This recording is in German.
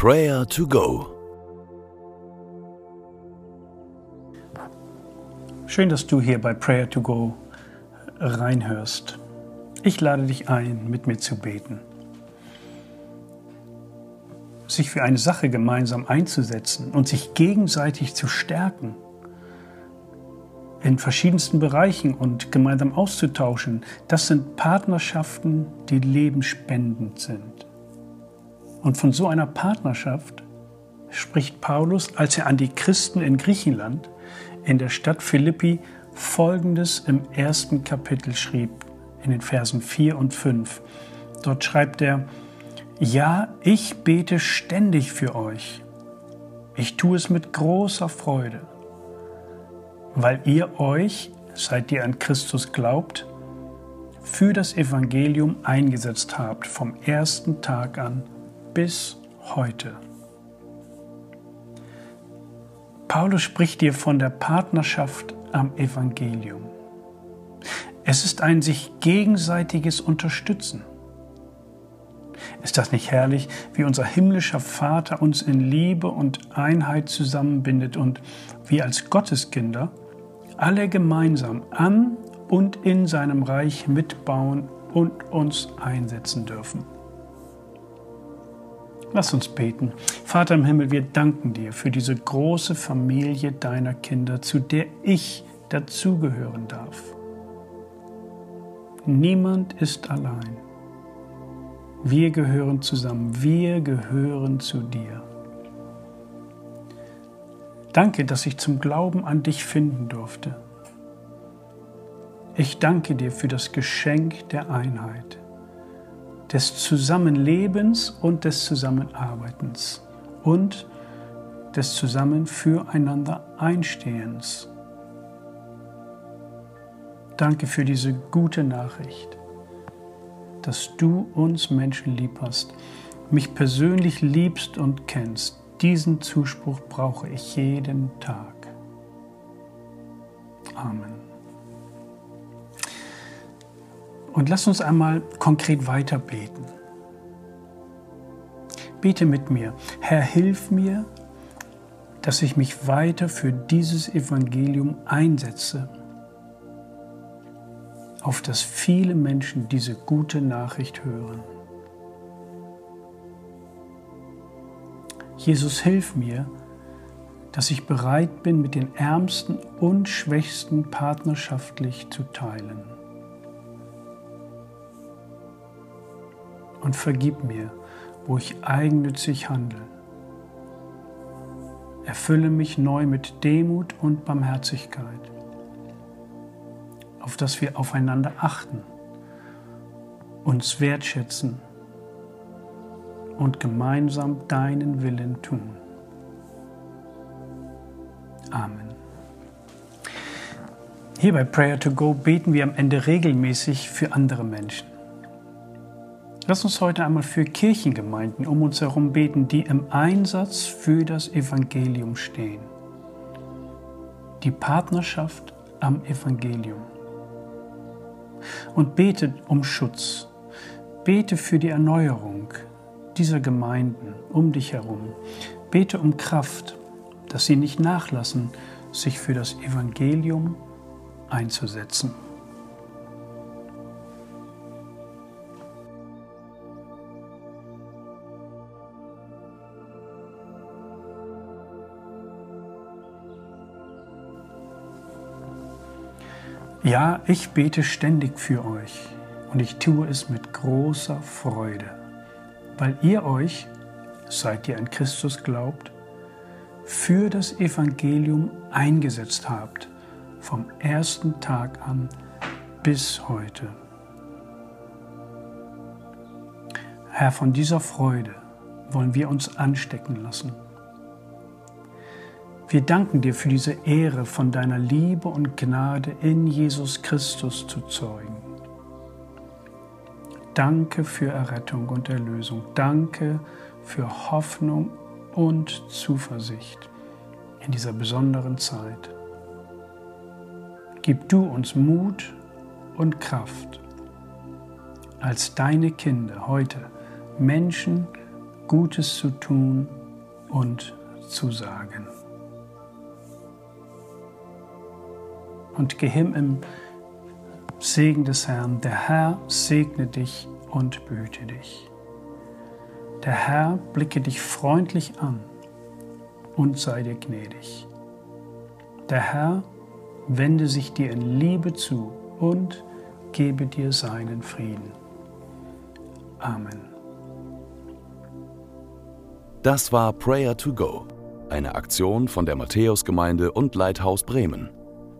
Prayer to Go. Schön, dass du hier bei Prayer to Go reinhörst. Ich lade dich ein, mit mir zu beten. Sich für eine Sache gemeinsam einzusetzen und sich gegenseitig zu stärken in verschiedensten Bereichen und gemeinsam auszutauschen, das sind Partnerschaften, die lebensspendend sind. Und von so einer Partnerschaft spricht Paulus, als er an die Christen in Griechenland in der Stadt Philippi Folgendes im ersten Kapitel schrieb, in den Versen 4 und 5. Dort schreibt er, Ja, ich bete ständig für euch. Ich tue es mit großer Freude weil ihr euch, seit ihr an Christus glaubt, für das Evangelium eingesetzt habt, vom ersten Tag an bis heute. Paulus spricht dir von der Partnerschaft am Evangelium. Es ist ein sich gegenseitiges Unterstützen. Ist das nicht herrlich, wie unser himmlischer Vater uns in Liebe und Einheit zusammenbindet und wir als Gotteskinder alle gemeinsam an und in seinem Reich mitbauen und uns einsetzen dürfen. Lass uns beten. Vater im Himmel, wir danken dir für diese große Familie deiner Kinder, zu der ich dazugehören darf. Niemand ist allein. Wir gehören zusammen. Wir gehören zu dir. Danke, dass ich zum Glauben an dich finden durfte. Ich danke dir für das Geschenk der Einheit, des Zusammenlebens und des Zusammenarbeitens und des Zusammen füreinander Einstehens. Danke für diese gute Nachricht, dass du uns Menschen lieb hast, mich persönlich liebst und kennst diesen Zuspruch brauche ich jeden Tag. Amen. Und lass uns einmal konkret weiter beten. Bete mit mir, Herr, hilf mir, dass ich mich weiter für dieses Evangelium einsetze, auf dass viele Menschen diese gute Nachricht hören. Jesus, hilf mir, dass ich bereit bin, mit den Ärmsten und Schwächsten partnerschaftlich zu teilen. Und vergib mir, wo ich eigennützig handle. Erfülle mich neu mit Demut und Barmherzigkeit, auf dass wir aufeinander achten, uns wertschätzen und gemeinsam deinen Willen tun. Amen. Hier bei Prayer to Go beten wir am Ende regelmäßig für andere Menschen. Lass uns heute einmal für Kirchengemeinden um uns herum beten, die im Einsatz für das Evangelium stehen. Die Partnerschaft am Evangelium. Und bete um Schutz. Bete für die Erneuerung, dieser Gemeinden um dich herum. Bete um Kraft, dass sie nicht nachlassen, sich für das Evangelium einzusetzen. Ja, ich bete ständig für euch und ich tue es mit großer Freude weil ihr euch, seit ihr an Christus glaubt, für das Evangelium eingesetzt habt, vom ersten Tag an bis heute. Herr, von dieser Freude wollen wir uns anstecken lassen. Wir danken dir für diese Ehre, von deiner Liebe und Gnade in Jesus Christus zu zeugen. Danke für Errettung und Erlösung. Danke für Hoffnung und Zuversicht in dieser besonderen Zeit. Gib du uns Mut und Kraft, als deine Kinder heute Menschen Gutes zu tun und zu sagen. Und geh hin im Segen des Herrn. Der Herr segne dich und behüte dich. Der Herr blicke dich freundlich an und sei dir gnädig. Der Herr wende sich dir in Liebe zu und gebe dir seinen Frieden. Amen. Das war Prayer to Go, eine Aktion von der Matthäusgemeinde und Leithaus Bremen.